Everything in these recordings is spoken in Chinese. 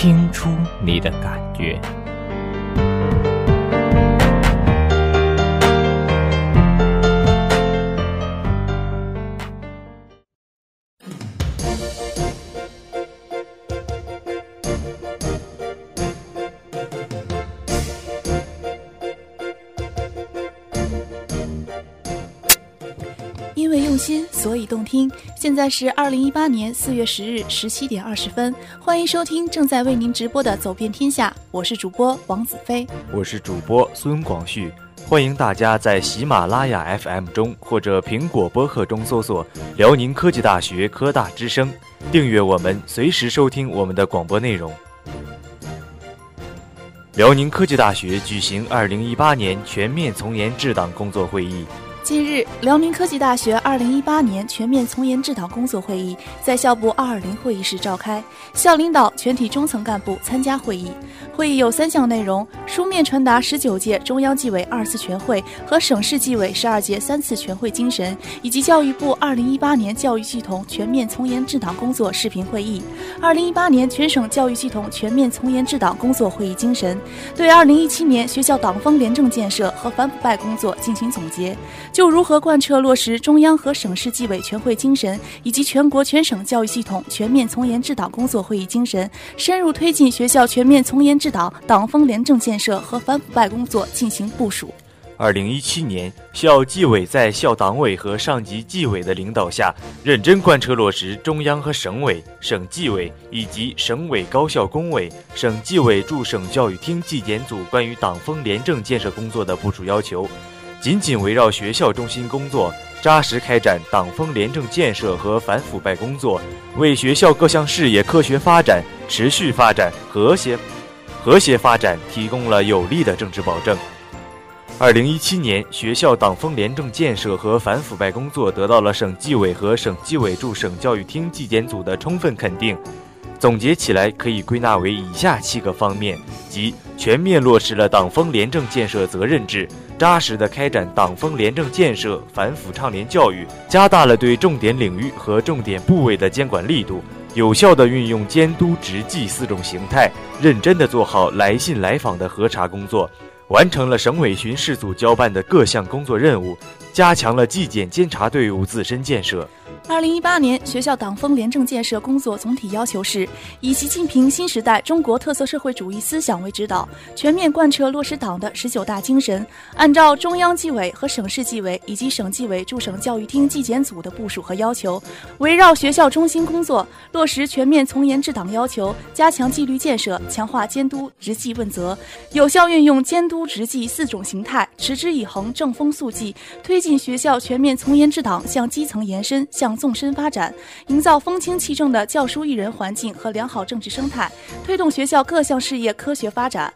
听出你的感觉。现在是二零一八年四月十日十七点二十分，欢迎收听正在为您直播的《走遍天下》，我是主播王子飞，我是主播孙广旭。欢迎大家在喜马拉雅 FM 中或者苹果播客中搜索“辽宁科技大学科大之声”，订阅我们，随时收听我们的广播内容。辽宁科技大学举行二零一八年全面从严治党工作会议。近日，辽宁科技大学二零一八年全面从严治党工作会议在校部二二零会议室召开，校领导、全体中层干部参加会议。会议有三项内容：书面传达十九届中央纪委二次全会和省市纪委十二届三次全会精神，以及教育部二零一八年教育系统全面从严治党工作视频会议、二零一八年全省教育系统全面从严治党工作会议精神，对二零一七年学校党风廉政建设和反腐败工作进行总结。就如何贯彻落实中央和省市纪委全会精神，以及全国全省教育系统全面从严治党工作会议精神，深入推进学校全面从严治党、党风廉政建设和反腐败工作进行部署。二零一七年，校纪委在校党委和上级纪委的领导下，认真贯彻落实中央和省委、省纪委以及省委高校工委、省纪委驻省教育厅纪检组关于党风廉政建设工作的部署要求。紧紧围绕学校中心工作，扎实开展党风廉政建设和反腐败工作，为学校各项事业科学发展、持续发展、和谐和谐发展提供了有力的政治保证。二零一七年，学校党风廉政建设和反腐败工作得到了省纪委和省纪委驻省教育厅纪检组的充分肯定。总结起来，可以归纳为以下七个方面：即全面落实了党风廉政建设责任制，扎实的开展党风廉政建设、反腐倡廉教育，加大了对重点领域和重点部位的监管力度，有效地运用监督执纪四种形态，认真地做好来信来访的核查工作，完成了省委巡视组交办的各项工作任务，加强了纪检监察队伍自身建设。二零一八年学校党风廉政建设工作总体要求是：以习近平新时代中国特色社会主义思想为指导，全面贯彻落实党的十九大精神，按照中央纪委和省市纪委以及省纪委驻省教育厅纪检组的部署和要求，围绕学校中心工作，落实全面从严治党要求，加强纪律建设，强化监督执纪问责，有效运用监督执纪四种形态，持之以恒正风肃纪，推进进学校全面从严治党向基层延伸、向纵深发展，营造风清气正的教书育人环境和良好政治生态，推动学校各项事业科学发展。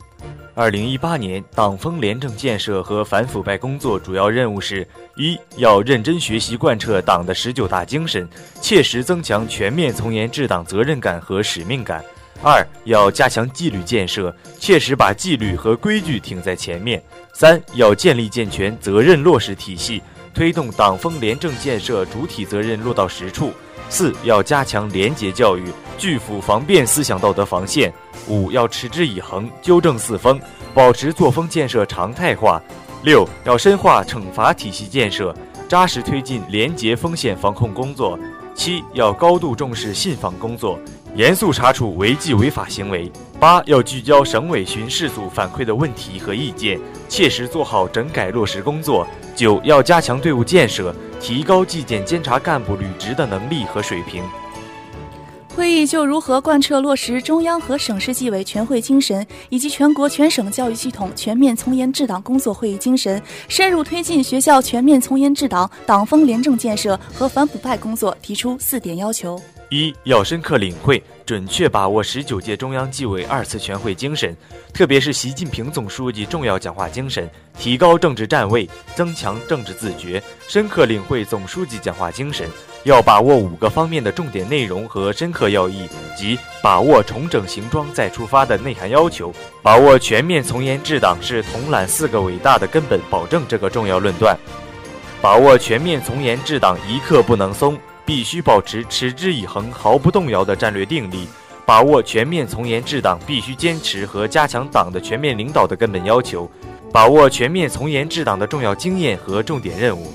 二零一八年党风廉政建设和反腐败工作主要任务是：一要认真学习贯彻党的十九大精神，切实增强全面从严治党责任感和使命感；二要加强纪律建设，切实把纪律和规矩挺在前面；三要建立健全责任落实体系。推动党风廉政建设主体责任落到实处。四要加强廉洁教育，拒腐防变思想道德防线。五要持之以恒，纠正四风，保持作风建设常态化。六要深化惩罚体系建设，扎实推进廉洁风险防控工作。七要高度重视信访工作，严肃查处违纪违法行为。八要聚焦省委巡视组反馈的问题和意见，切实做好整改落实工作。九要加强队伍建设，提高纪检监察干部履职的能力和水平。会议就如何贯彻落实中央和省市纪委全会精神，以及全国全省教育系统全面从严治党工作会议精神，深入推进学校全面从严治党、党风廉政建设和反腐败工作，提出四点要求：一要深刻领会、准确把握十九届中央纪委二次全会精神，特别是习近平总书记重要讲话精神，提高政治站位，增强政治自觉。深刻领会总书记讲话精神，要把握五个方面的重点内容和深刻要义，即把握重整行装再出发的内涵要求，把握全面从严治党是统揽四个伟大的根本保证这个重要论断，把握全面从严治党一刻不能松。必须保持持之以恒、毫不动摇的战略定力，把握全面从严治党必须坚持和加强党的全面领导的根本要求，把握全面从严治党的重要经验和重点任务。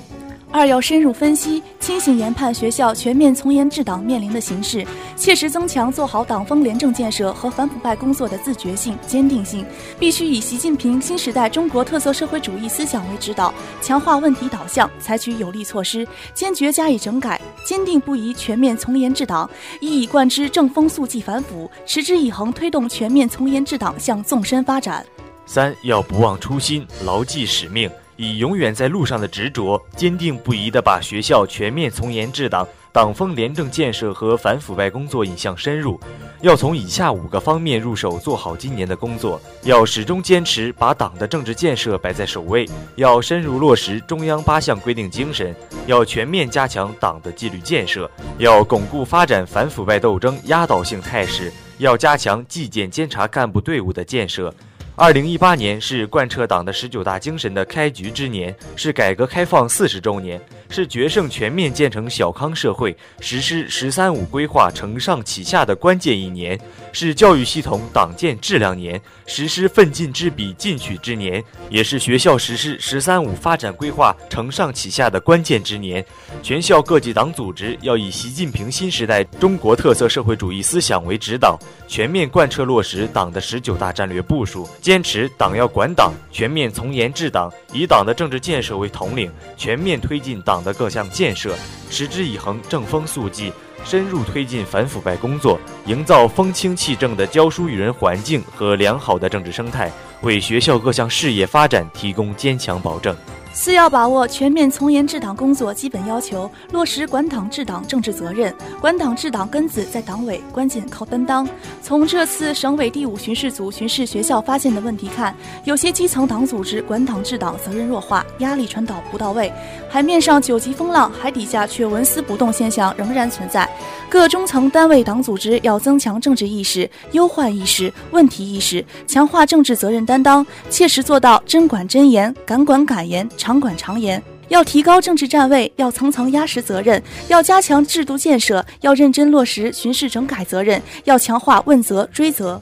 二要深入分析、清醒研判学校全面从严治党面临的形势，切实增强做好党风廉政建设和反腐败工作的自觉性、坚定性。必须以习近平新时代中国特色社会主义思想为指导，强化问题导向，采取有力措施，坚决加以整改，坚定不移全面从严治党，一以贯之正风肃纪反腐，持之以恒推动全面从严治党向纵深发展。三要不忘初心，牢记使命。以永远在路上的执着，坚定不移地把学校全面从严治党、党风廉政建设和反腐败工作引向深入。要从以下五个方面入手，做好今年的工作。要始终坚持把党的政治建设摆在首位，要深入落实中央八项规定精神，要全面加强党的纪律建设，要巩固发展反腐败斗争压倒性态势，要加强纪检监察干部队伍的建设。二零一八年是贯彻党的十九大精神的开局之年，是改革开放四十周年，是决胜全面建成小康社会、实施“十三五”规划承上启下的关键一年，是教育系统党建质量年、实施奋进之笔进取之年，也是学校实施“十三五”发展规划承上启下的关键之年。全校各级党组织要以习近平新时代中国特色社会主义思想为指导，全面贯彻落实党的十九大战略部署。坚持党要管党，全面从严治党，以党的政治建设为统领，全面推进党的各项建设，持之以恒正风肃纪，深入推进反腐败工作，营造风清气正的教书育人环境和良好的政治生态，为学校各项事业发展提供坚强保证。四要把握全面从严治党工作基本要求，落实管党治党政治责任。管党治党根子在党委，关键靠担当。从这次省委第五巡视组巡视学校发现的问题看，有些基层党组织管党治党责任弱化，压力传导不到位，海面上九级风浪，海底下却纹丝不动现象仍然存在。各中层单位党组织要增强政治意识、忧患意识、问题意识，强化政治责任担当，切实做到真管真严、敢管敢严。常管常严，要提高政治站位，要层层压实责任，要加强制度建设，要认真落实巡视整改责任，要强化问责追责。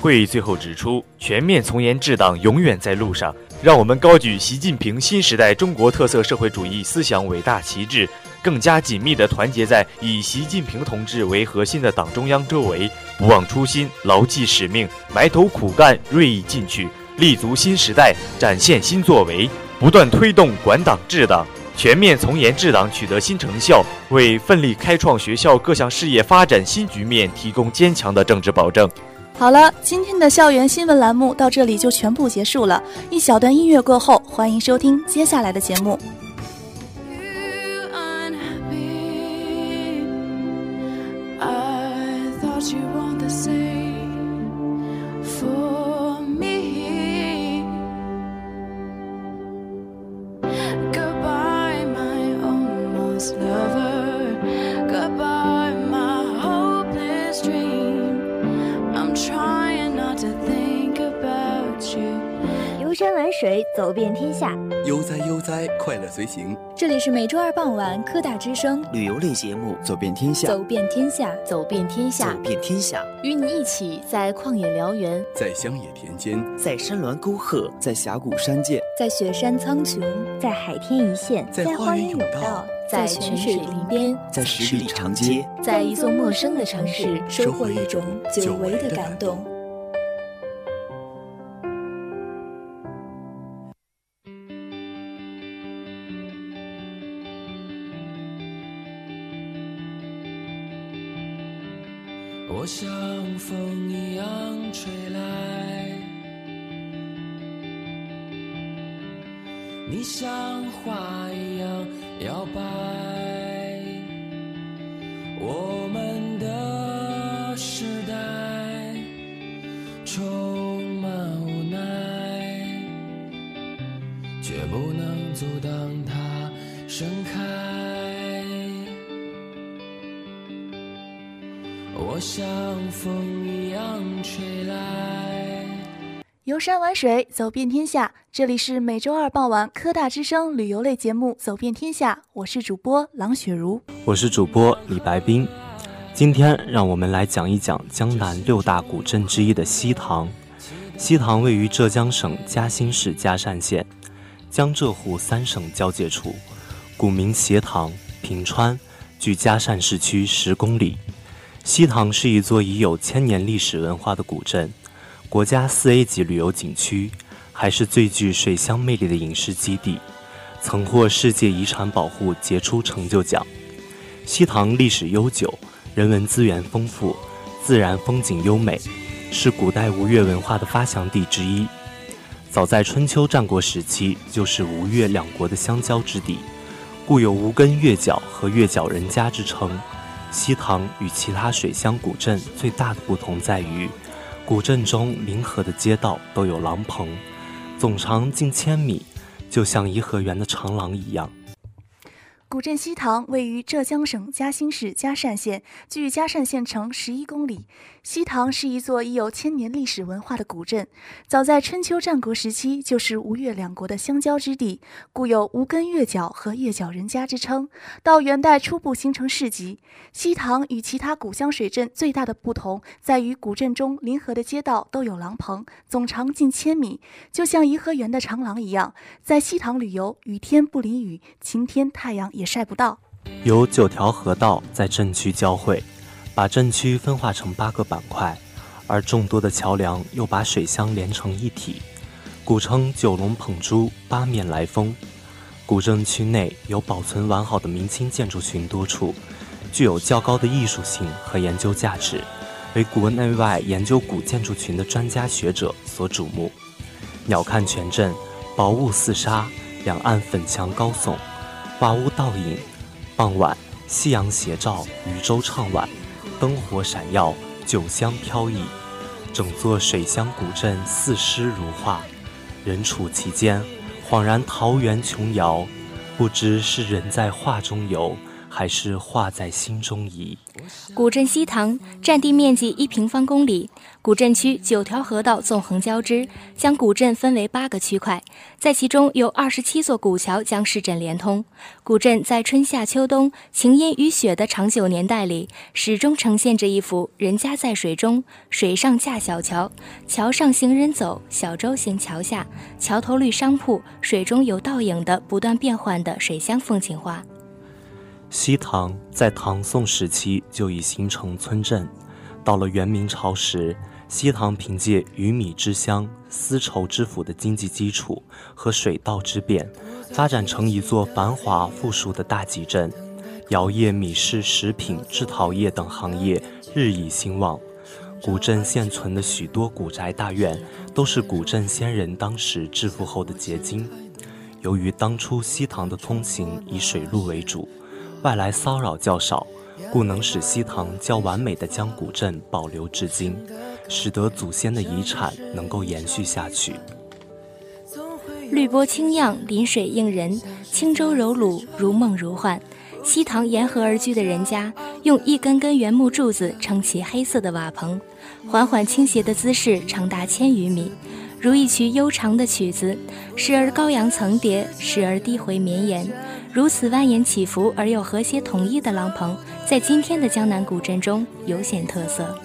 会议最后指出，全面从严治党永远在路上，让我们高举习近平新时代中国特色社会主义思想伟大旗帜，更加紧密地团结在以习近平同志为核心的党中央周围，不忘初心，牢记使命，埋头苦干，锐意进取，立足新时代，展现新作为。不断推动管党治党、全面从严治党取得新成效，为奋力开创学校各项事业发展新局面提供坚强的政治保证。好了，今天的校园新闻栏目到这里就全部结束了。一小段音乐过后，欢迎收听接下来的节目。乐随行。这里是每周二傍晚科大之声。旅游类节目《走遍天下》，走遍天下，走遍天下，走遍天下，与你一起在旷野辽原，在乡野田间，在山峦沟壑，在峡谷山涧，在雪山苍穹，在海天一线，在花园甬道，在泉水林边，在十里长街，在一座陌生的城市，收获一种久违的感动。像风一样吹来你像花一样摇摆。我们的时代充满无奈却不能阻挡它盛开。像风一样吹来。游山玩水，走遍天下。这里是每周二傍晚科大之声旅游类节目《走遍天下》，我是主播郎雪茹，我是主播李白冰。今天让我们来讲一讲江南六大古镇之一的西塘。西塘位于浙江省嘉兴市嘉善县，江浙沪三省交界处，古名斜塘，平川，距嘉善市区十公里。西塘是一座已有千年历史文化的古镇，国家四 A 级旅游景区，还是最具水乡魅力的影视基地，曾获世界遗产保护杰出成就奖。西塘历史悠久，人文资源丰富，自然风景优美。是古代吴越文化的发祥地之一，早在春秋战国时期就是吴越两国的相交之地，故有吴根越角和越角人家之称。西塘与其他水乡古镇最大的不同在于，古镇中临河的街道都有廊棚，总长近千米，就像颐和园的长廊一样。古镇西塘位于浙江省嘉兴市嘉善县，距嘉善县城十一公里。西塘是一座已有千年历史文化的古镇，早在春秋战国时期就是吴越两国的相交之地，故有吴根越角和越角人家之称。到元代初步形成市集。西塘与其他古乡水镇最大的不同在于，古镇中临河的街道都有廊棚，总长近千米，就像颐和园的长廊一样。在西塘旅游，雨天不淋雨，晴天太阳也晒不到。有九条河道在镇区交汇。把镇区分化成八个板块，而众多的桥梁又把水乡连成一体，古称九龙捧珠，八面来风。古镇区内有保存完好的明清建筑群多处，具有较高的艺术性和研究价值，为国内外研究古建筑群的专家学者所瞩目。鸟瞰全镇，薄雾四沙，两岸粉墙高耸，瓦屋倒影。傍晚，夕阳斜照，渔舟唱晚。灯火闪耀，酒香飘逸，整座水乡古镇似诗如画，人处其间，恍然桃源琼瑶，不知是人在画中游，还是画在心中移。古镇西塘占地面积一平方公里，古镇区九条河道纵横交织，将古镇分为八个区块，在其中有二十七座古桥将市镇连通。古镇在春夏秋冬、晴阴雨雪的长久年代里，始终呈现着一幅人家在水中，水上架小桥，桥上行人走，小舟行桥下，桥头绿商铺，水中有倒影的不断变换的水乡风情画。西塘在唐宋时期就已形成村镇，到了元明朝时，西塘凭借鱼米之乡、丝绸之府的经济基础和水道之便，发展成一座繁华富庶的大集镇，窑业、米市、食品、制陶业等行业日益兴旺。古镇现存的许多古宅大院，都是古镇先人当时致富后的结晶。由于当初西塘的通行以水路为主。外来骚扰较少，故能使西塘较完美的将古镇保留至今，使得祖先的遗产能够延续下去。绿波清漾，临水映人，轻舟柔橹，如梦如幻。西塘沿河而居的人家，用一根根原木柱子撑起黑色的瓦棚，缓缓倾斜的姿势长达千余米，如一曲悠长的曲子，时而高扬层叠，时而低回绵延。如此蜿蜒起伏而又和谐统一的廊棚，在今天的江南古镇中尤显特色。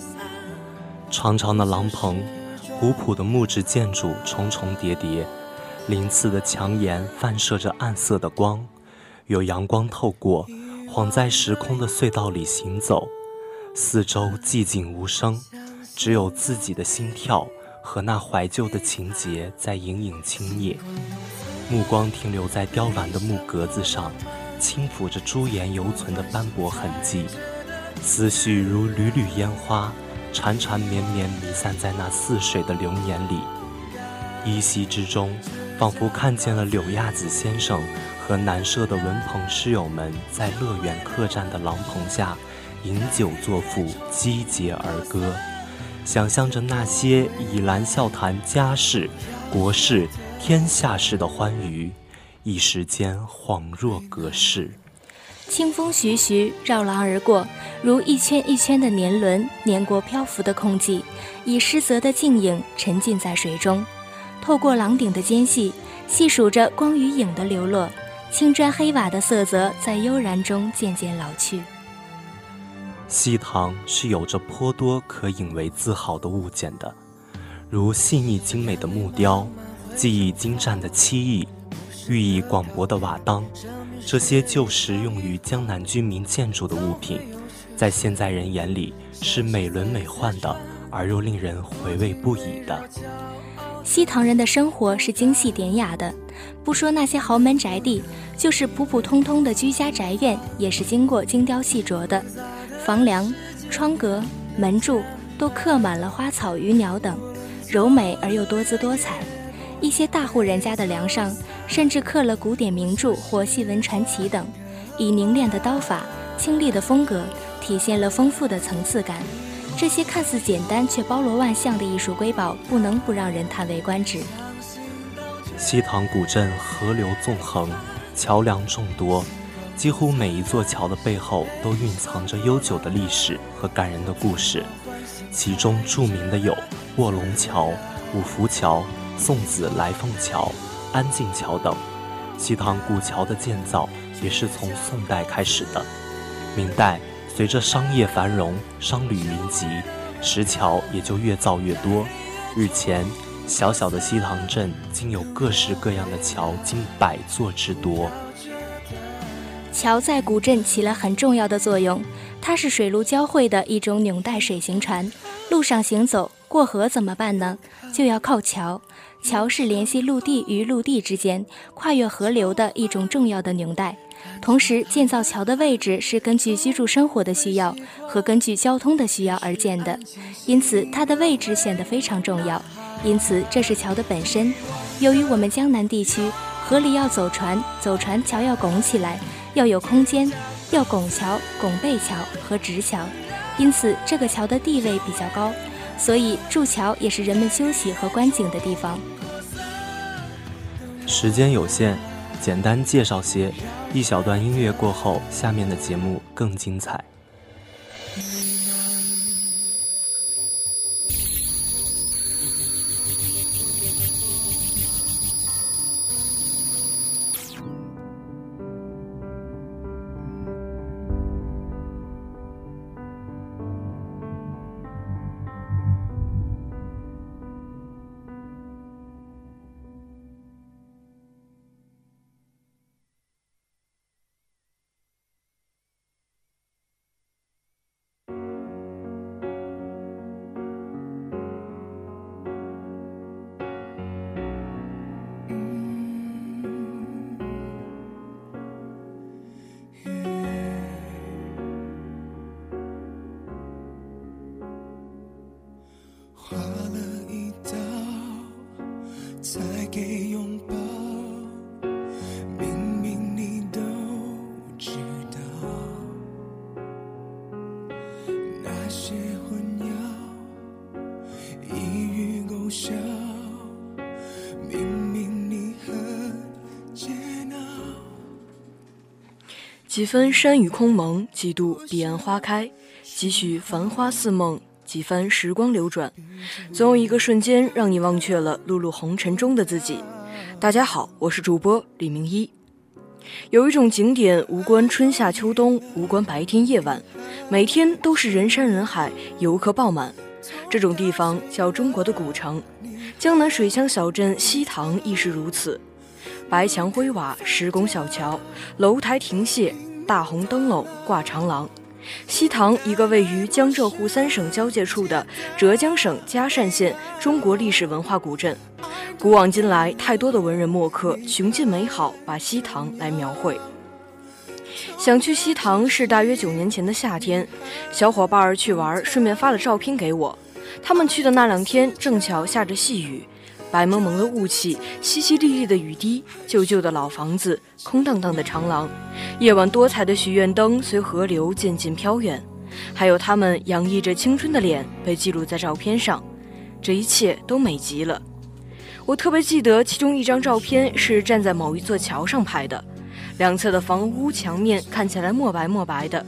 长长的廊棚，古朴的木质建筑重重叠叠，鳞次的墙檐反射着暗色的光，有阳光透过，晃在时空的隧道里行走。四周寂静无声，只有自己的心跳和那怀旧的情节在隐隐轻啮。目光停留在雕栏的木格子上，轻抚着朱颜犹存的斑驳痕迹，思绪如缕缕烟花，缠缠绵绵弥散在那似水的流年里。依稀之中，仿佛看见了柳亚子先生和南社的文朋诗友们在乐园客栈的廊棚下，饮酒作赋，击节而歌，想象着那些倚栏笑谈家事、国事。天下事的欢愉，一时间恍若隔世。清风徐徐绕廊而过，如一圈一圈的年轮碾过漂浮的空气，以失责的静影沉浸在水中。透过廊顶的间隙，细数着光与影的流落，青砖黑瓦的色泽在悠然中渐渐老去。西塘是有着颇多可引为自豪的物件的，如细腻精美的木雕、技艺精湛的漆艺、寓意广博的瓦当，这些旧时用于江南居民建筑的物品。在现在人眼里是美轮美奂的，而又令人回味不已的。西塘人的生活是精细典雅的，不说那些豪门宅地，就是普普通通的居家宅院，也是经过精雕细琢的。房梁、窗格、门柱都刻满了花草鱼鸟等，柔美而又多姿多彩。一些大户人家的梁上，甚至刻了古典名著或戏文传奇等，以凝练的刀法、清丽的风格。体现了丰富的层次感，这些看似简单却包罗万象的艺术瑰宝，不能不让人叹为观止。西塘古镇河流纵横，桥梁众多，几乎每一座桥的背后都蕴藏着悠久的历史和感人的故事。其中著名的有卧龙桥、五福桥、送子来凤桥、安静桥等。西塘古桥的建造也是从宋代开始的，明代。随着商业繁荣，商旅云集，石桥也就越造越多。日前，小小的西塘镇竟有各式各样的桥，近百座之多。桥在古镇起了很重要的作用，它是水陆交汇的一种纽带水行船。路上行走，过河怎么办呢？就要靠桥。桥是联系陆地与陆地之间、跨越河流的一种重要的纽带。同时，建造桥的位置是根据居住生活的需要和根据交通的需要而建的，因此它的位置显得非常重要。因此，这是桥的本身。由于我们江南地区河里要走船，走船桥要拱起来，要有空间，要拱桥、拱背桥和直桥，因此这个桥的地位比较高，所以筑桥也是人们休息和观景的地方。时间有限。简单介绍些，一小段音乐过后，下面的节目更精彩。几分山雨空蒙，几度彼岸花开，几许繁花似梦，几番时光流转，总有一个瞬间让你忘却了碌碌红尘中的自己。大家好，我是主播李明一。有一种景点无关春夏秋冬，无关白天夜晚，每天都是人山人海，游客爆满。这种地方叫中国的古城，江南水乡小镇西塘亦是如此。白墙灰瓦，石拱小桥，楼台亭榭，大红灯笼挂长廊。西塘，一个位于江浙沪三省交界处的浙江省嘉善县中国历史文化古镇。古往今来，太多的文人墨客穷尽美好，把西塘来描绘。想去西塘是大约九年前的夏天，小伙伴儿去玩，顺便发了照片给我。他们去的那两天，正巧下着细雨。白蒙蒙的雾气，淅淅沥沥的雨滴，旧旧的老房子，空荡荡的长廊，夜晚多彩的许愿灯随河流渐渐飘远，还有他们洋溢着青春的脸被记录在照片上，这一切都美极了。我特别记得其中一张照片是站在某一座桥上拍的，两侧的房屋墙面看起来墨白墨白的，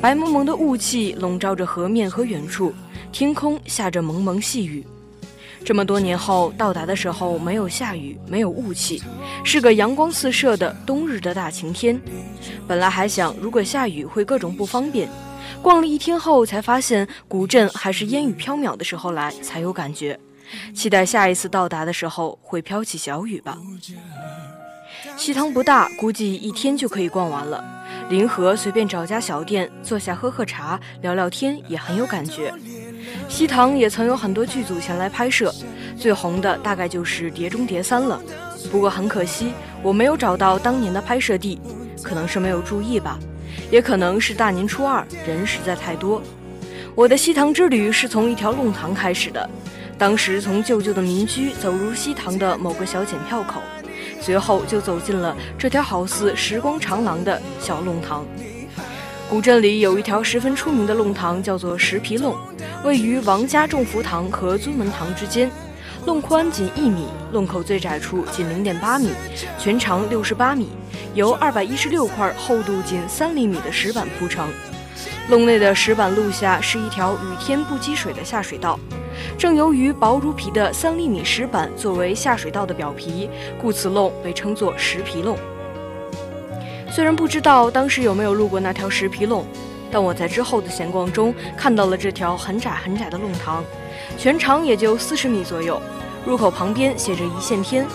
白蒙蒙的雾气笼罩着河面和远处，天空下着蒙蒙细雨。这么多年后到达的时候，没有下雨，没有雾气，是个阳光四射的冬日的大晴天。本来还想，如果下雨会各种不方便。逛了一天后，才发现古镇还是烟雨飘渺的时候来才有感觉。期待下一次到达的时候会飘起小雨吧。西塘不大，估计一天就可以逛完了。临河随便找家小店坐下喝喝茶，聊聊天也很有感觉。西塘也曾有很多剧组前来拍摄，最红的大概就是《碟中谍三》了。不过很可惜，我没有找到当年的拍摄地，可能是没有注意吧，也可能是大年初二人实在太多。我的西塘之旅是从一条弄堂开始的，当时从旧旧的民居走入西塘的某个小检票口，随后就走进了这条好似时光长廊的小弄堂。古镇里有一条十分出名的弄堂，叫做石皮弄。位于王家众福堂和尊门堂之间，弄宽仅一米，弄口最窄处仅零点八米，全长六十八米，由二百一十六块厚度仅三厘米的石板铺成。弄内的石板路下是一条雨天不积水的下水道。正由于薄如皮的三厘米石板作为下水道的表皮，故此弄被称作石皮弄。虽然不知道当时有没有路过那条石皮弄。但我在之后的闲逛中看到了这条很窄很窄的弄堂，全长也就四十米左右。入口旁边写着“一线天”，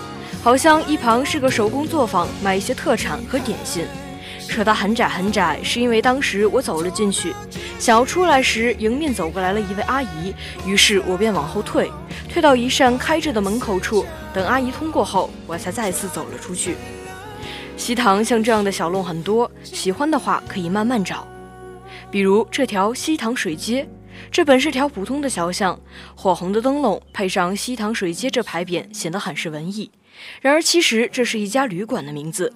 好像一旁是个手工作坊，卖一些特产和点心。说它很窄很窄，是因为当时我走了进去，想要出来时，迎面走过来了一位阿姨，于是我便往后退，退到一扇开着的门口处，等阿姨通过后，我才再次走了出去。西塘像这样的小弄很多，喜欢的话可以慢慢找。比如这条西塘水街，这本是条普通的小巷，火红的灯笼配上“西塘水街”这牌匾，显得很是文艺。然而，其实这是一家旅馆的名字。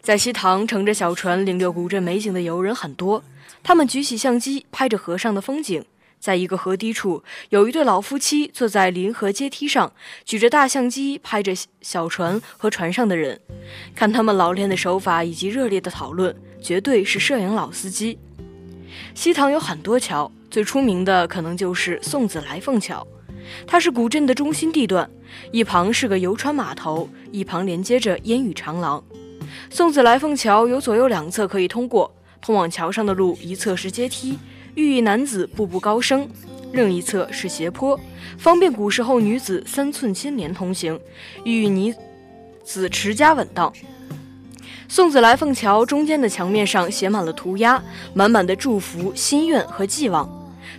在西塘乘着小船领略古镇美景的游人很多，他们举起相机拍着河上的风景。在一个河堤处，有一对老夫妻坐在临河阶梯上，举着大相机拍着小船和船上的人。看他们老练的手法以及热烈的讨论，绝对是摄影老司机。西塘有很多桥，最出名的可能就是宋子来凤桥。它是古镇的中心地段，一旁是个游船码头，一旁连接着烟雨长廊。宋子来凤桥有左右两侧可以通过，通往桥上的路一侧是阶梯，寓意男子步步高升；另一侧是斜坡，方便古时候女子三寸金莲同行，寓意女子持家稳当。宋子来凤桥中间的墙面上写满了涂鸦，满满的祝福、心愿和寄望。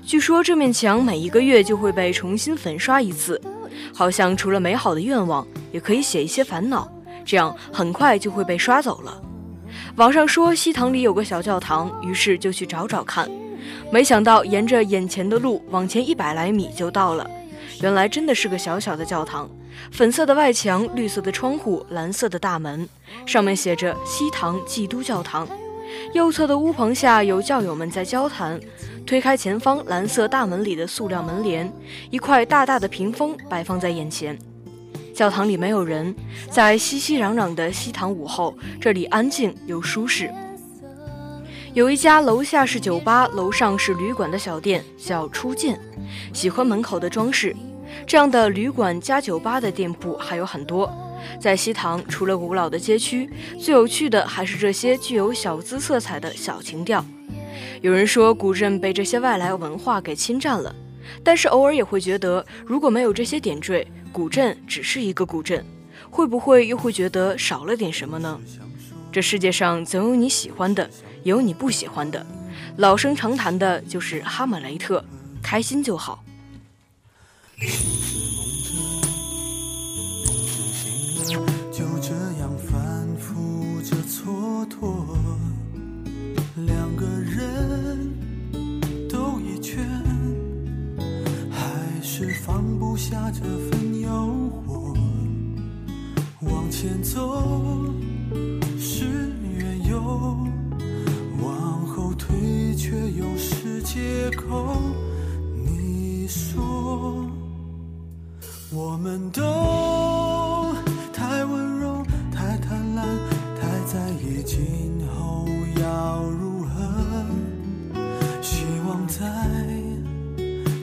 据说这面墙每一个月就会被重新粉刷一次，好像除了美好的愿望，也可以写一些烦恼，这样很快就会被刷走了。网上说西塘里有个小教堂，于是就去找找看，没想到沿着眼前的路往前一百来米就到了，原来真的是个小小的教堂。粉色的外墙，绿色的窗户，蓝色的大门，上面写着“西塘基督教堂”。右侧的屋棚下有教友们在交谈。推开前方蓝色大门里的塑料门帘，一块大大的屏风摆放在眼前。教堂里没有人，在熙熙攘攘的西塘午后，这里安静又舒适。有一家楼下是酒吧，楼上是旅馆的小店，叫初见。喜欢门口的装饰。这样的旅馆加酒吧的店铺还有很多，在西塘除了古老的街区，最有趣的还是这些具有小资色彩的小情调。有人说古镇被这些外来文化给侵占了，但是偶尔也会觉得，如果没有这些点缀，古镇只是一个古镇，会不会又会觉得少了点什么呢？这世界上总有你喜欢的，有你不喜欢的，老生常谈的就是哈姆雷特，开心就好。梦着，梦着醒了，就这样反复着蹉跎。两个人兜一圈，还是放不下这份诱惑。往前走是缘由，却又是借口，你说我们都太温柔、太贪婪、太在意，今后要如何？希望在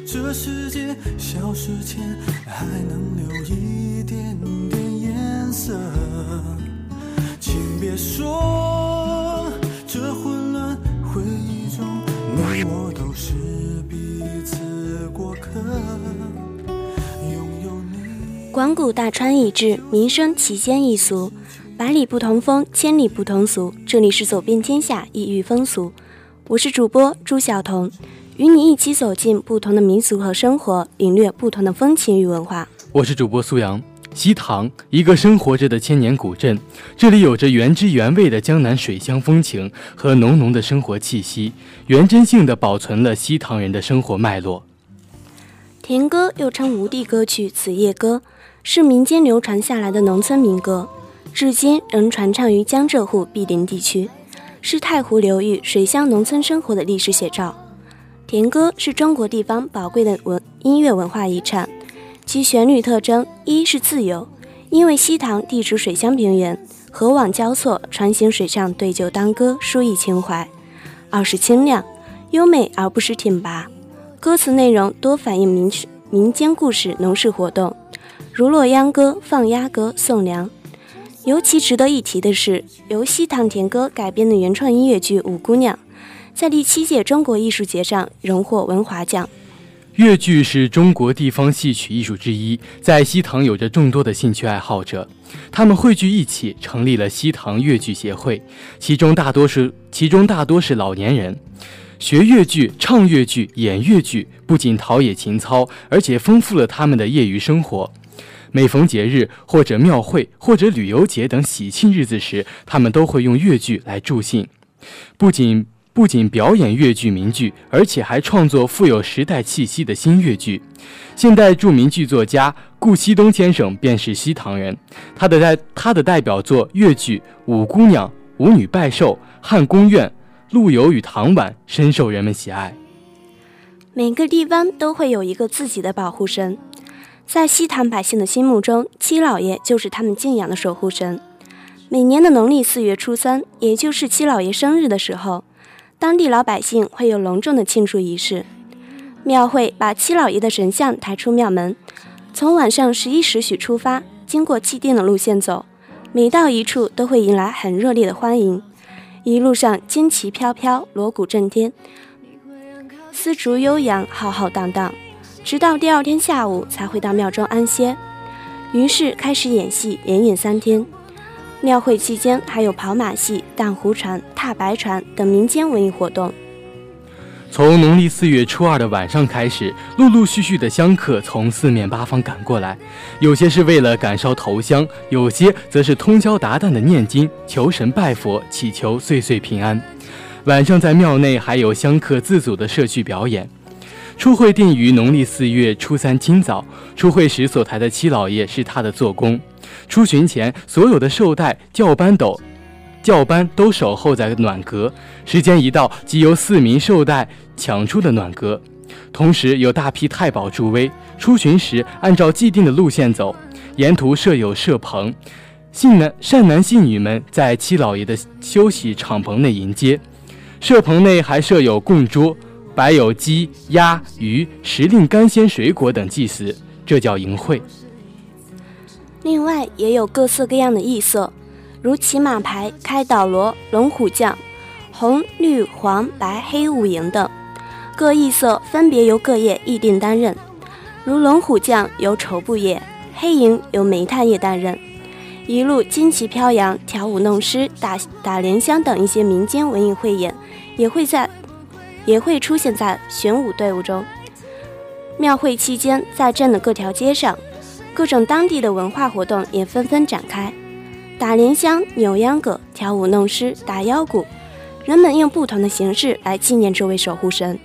这世界消失前，还能留一点点颜色，请别说。此过客。广古大川易志，名声其间易俗。百里不同风，千里不同俗。这里是走遍天下异域风俗，我是主播朱晓彤，与你一起走进不同的民俗和生活，领略不同的风情与文化。我是主播苏阳。西塘，一个生活着的千年古镇，这里有着原汁原味的江南水乡风情和浓浓的生活气息，原真性的保存了西塘人的生活脉络。田歌又称吴地歌曲、子夜歌，是民间流传下来的农村民歌。至今仍传唱于江浙沪毗邻地区，是太湖流域水乡农村生活的历史写照。田歌是中国地方宝贵的文音乐文化遗产，其旋律特征一是自由，因为西塘地处水乡平原，河网交错，船行水上对酒当歌，抒意情怀；二是清亮，优美而不失挺拔，歌词内容多反映民民间故事、农事活动，如洛阳歌、放鸭歌、送粮。尤其值得一提的是，由西塘田歌改编的原创音乐剧《五姑娘》，在第七届中国艺术节上荣获文华奖。越剧是中国地方戏曲艺术之一，在西塘有着众多的兴趣爱好者，他们汇聚一起，成立了西塘越剧协会，其中大多是其中大多是老年人，学越剧、唱越剧、演越剧，不仅陶冶情操，而且丰富了他们的业余生活。每逢节日或者庙会或者旅游节等喜庆日子时，他们都会用越剧来助兴。不仅不仅表演越剧名剧，而且还创作富有时代气息的新越剧。现代著名剧作家顾惜东先生便是西塘人，他的代他的代表作越剧《五姑娘》《舞女拜寿》《汉宫苑》《陆游与唐婉》深受人们喜爱。每个地方都会有一个自己的保护神。在西塘百姓的心目中，七老爷就是他们敬仰的守护神。每年的农历四月初三，也就是七老爷生日的时候，当地老百姓会有隆重的庆祝仪式。庙会把七老爷的神像抬出庙门，从晚上十一时许出发，经过既定的路线走，每到一处都会迎来很热烈的欢迎。一路上旌旗飘飘，锣鼓震天，丝竹悠扬，浩浩荡荡。直到第二天下午才会到庙中安歇，于是开始演戏，连演三天。庙会期间还有跑马戏、荡湖船、踏白船等民间文艺活动。从农历四月初二的晚上开始，陆陆续续的香客从四面八方赶过来，有些是为了赶烧头香，有些则是通宵达旦的念经、求神拜佛，祈求岁岁平安。晚上在庙内还有香客自组的社区表演。初会定于农历四月初三清早。初会时所抬的七老爷是他的做工。出巡前，所有的寿带、轿班斗、轿班都守候在暖阁。时间一到，即由四名寿带抢出的暖阁。同时，有大批太保助威。出巡时，按照既定的路线走，沿途设有摄棚，信男善男信女们在七老爷的休息敞篷内迎接。摄棚内还设有供桌。摆有鸡、鸭、鱼、时令干鲜水果等祭祀，这叫迎会。另外也有各色各样的异色，如骑马牌、开导锣、龙虎将、红、绿、黄、白、黑五营等。各异色分别由各业议定担任，如龙虎将由绸布业，黑营由煤炭业担任。一路旌旗飘扬，调舞弄狮、打打莲香等一些民间文艺汇演，也会在。也会出现在玄武队伍中。庙会期间，在镇的各条街上，各种当地的文化活动也纷纷展开，打莲香、扭秧歌、跳舞弄狮、打腰鼓，人们用不同的形式来纪念这位守护神。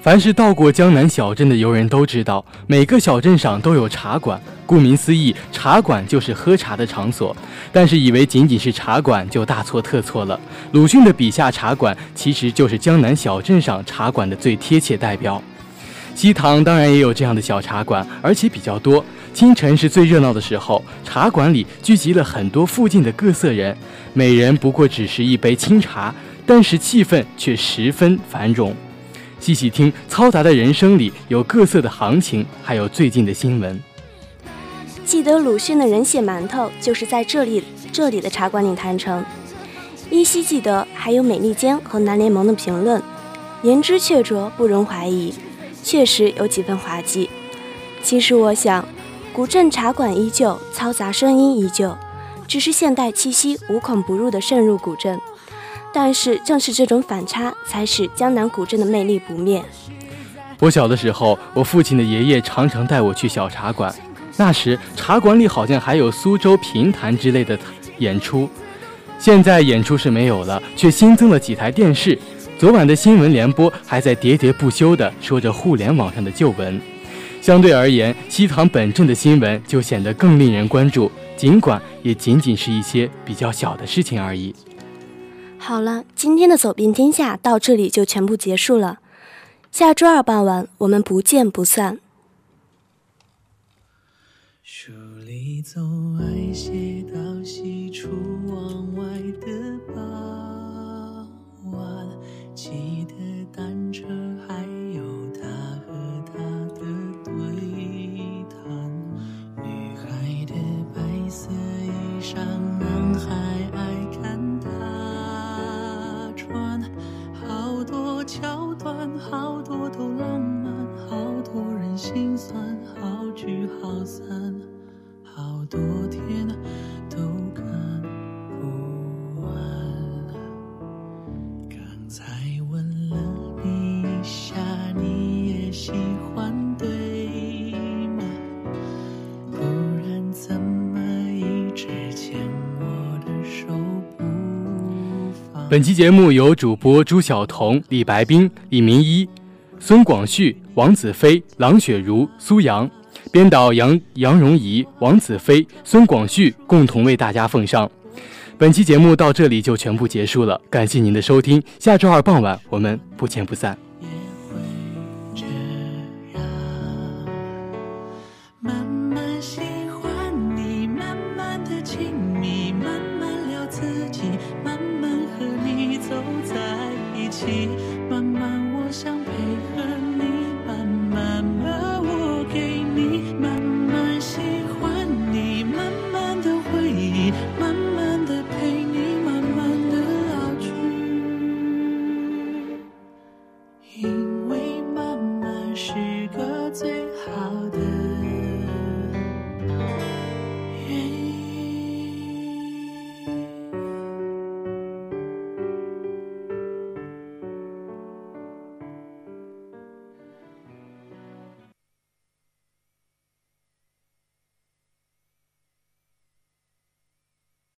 凡是到过江南小镇的游人都知道，每个小镇上都有茶馆。顾名思义，茶馆就是喝茶的场所。但是以为仅仅是茶馆就大错特错了。鲁迅的笔下茶馆其实就是江南小镇上茶馆的最贴切代表。西塘当然也有这样的小茶馆，而且比较多。清晨是最热闹的时候，茶馆里聚集了很多附近的各色人，每人不过只是一杯清茶，但是气氛却十分繁荣。细细听，嘈杂的人生里有各色的行情，还有最近的新闻。记得鲁迅的人血馒头就是在这里这里的茶馆里谈成。依稀记得还有美利坚和南联盟的评论，言之确凿，不容怀疑，确实有几分滑稽。其实我想，古镇茶馆依旧，嘈杂声音依旧，只是现代气息无孔不入地渗入古镇。但是正是这种反差，才使江南古镇的魅力不灭。我小的时候，我父亲的爷爷常常带我去小茶馆，那时茶馆里好像还有苏州评弹之类的演出。现在演出是没有了，却新增了几台电视。昨晚的新闻联播还在喋喋不休地说着互联网上的旧闻。相对而言，西塘本镇的新闻就显得更令人关注，尽管也仅仅是一些比较小的事情而已。好了，今天的走遍天下到这里就全部结束了。下周二傍晚，我们不见不散。书里总爱写到西出本期节目由主播朱晓彤、李白冰、李明一、孙广旭、王子飞、郎雪茹、苏阳，编导杨杨荣仪、王子飞、孙广旭共同为大家奉上。本期节目到这里就全部结束了，感谢您的收听，下周二傍晚我们不见不散。